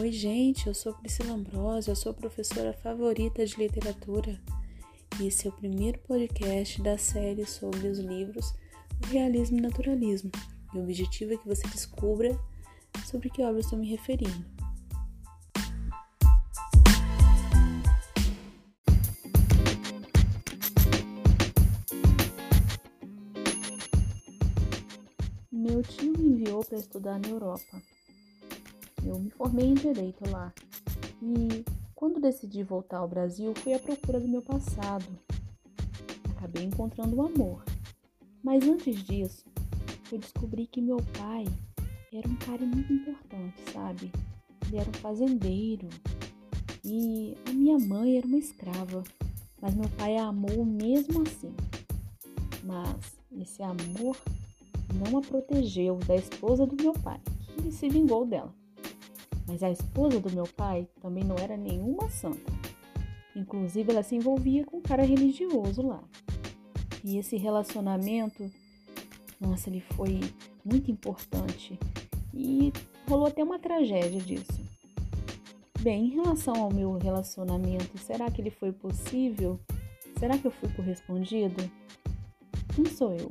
Oi, gente, eu sou Priscila Ambrosio, eu sou professora favorita de literatura e esse é o primeiro podcast da série sobre os livros realismo e naturalismo. E o objetivo é que você descubra sobre que obra estou me referindo. Meu tio me enviou para estudar na Europa eu me formei em direito lá. E quando decidi voltar ao Brasil, fui à procura do meu passado. Acabei encontrando o amor. Mas antes disso, eu descobri que meu pai era um cara muito importante, sabe? Ele era um fazendeiro. E a minha mãe era uma escrava. Mas meu pai a amou mesmo assim. Mas esse amor não a protegeu da esposa do meu pai, que se vingou dela. Mas a esposa do meu pai também não era nenhuma santa. Inclusive, ela se envolvia com um cara religioso lá. E esse relacionamento, nossa, ele foi muito importante. E rolou até uma tragédia disso. Bem, em relação ao meu relacionamento, será que ele foi possível? Será que eu fui correspondida? Quem sou eu?